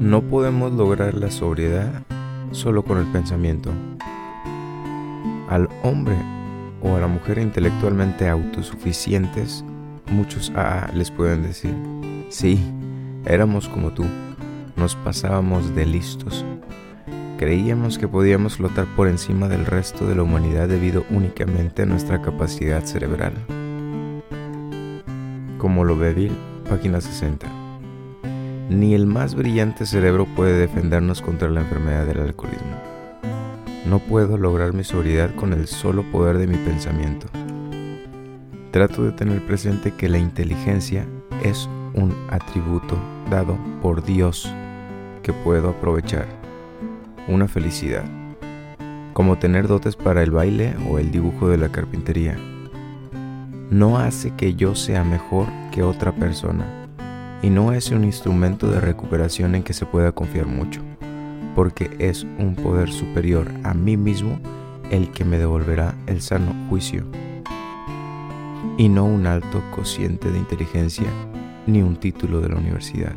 No podemos lograr la sobriedad solo con el pensamiento. Al hombre o a la mujer intelectualmente autosuficientes, muchos AA les pueden decir, sí, éramos como tú, nos pasábamos de listos. Creíamos que podíamos flotar por encima del resto de la humanidad debido únicamente a nuestra capacidad cerebral. Como lo ve Bill, página 60. Ni el más brillante cerebro puede defendernos contra la enfermedad del alcoholismo. No puedo lograr mi sobriedad con el solo poder de mi pensamiento. Trato de tener presente que la inteligencia es un atributo dado por Dios que puedo aprovechar. Una felicidad. Como tener dotes para el baile o el dibujo de la carpintería. No hace que yo sea mejor que otra persona y no es un instrumento de recuperación en que se pueda confiar mucho, porque es un poder superior a mí mismo el que me devolverá el sano juicio, y no un alto cociente de inteligencia ni un título de la universidad.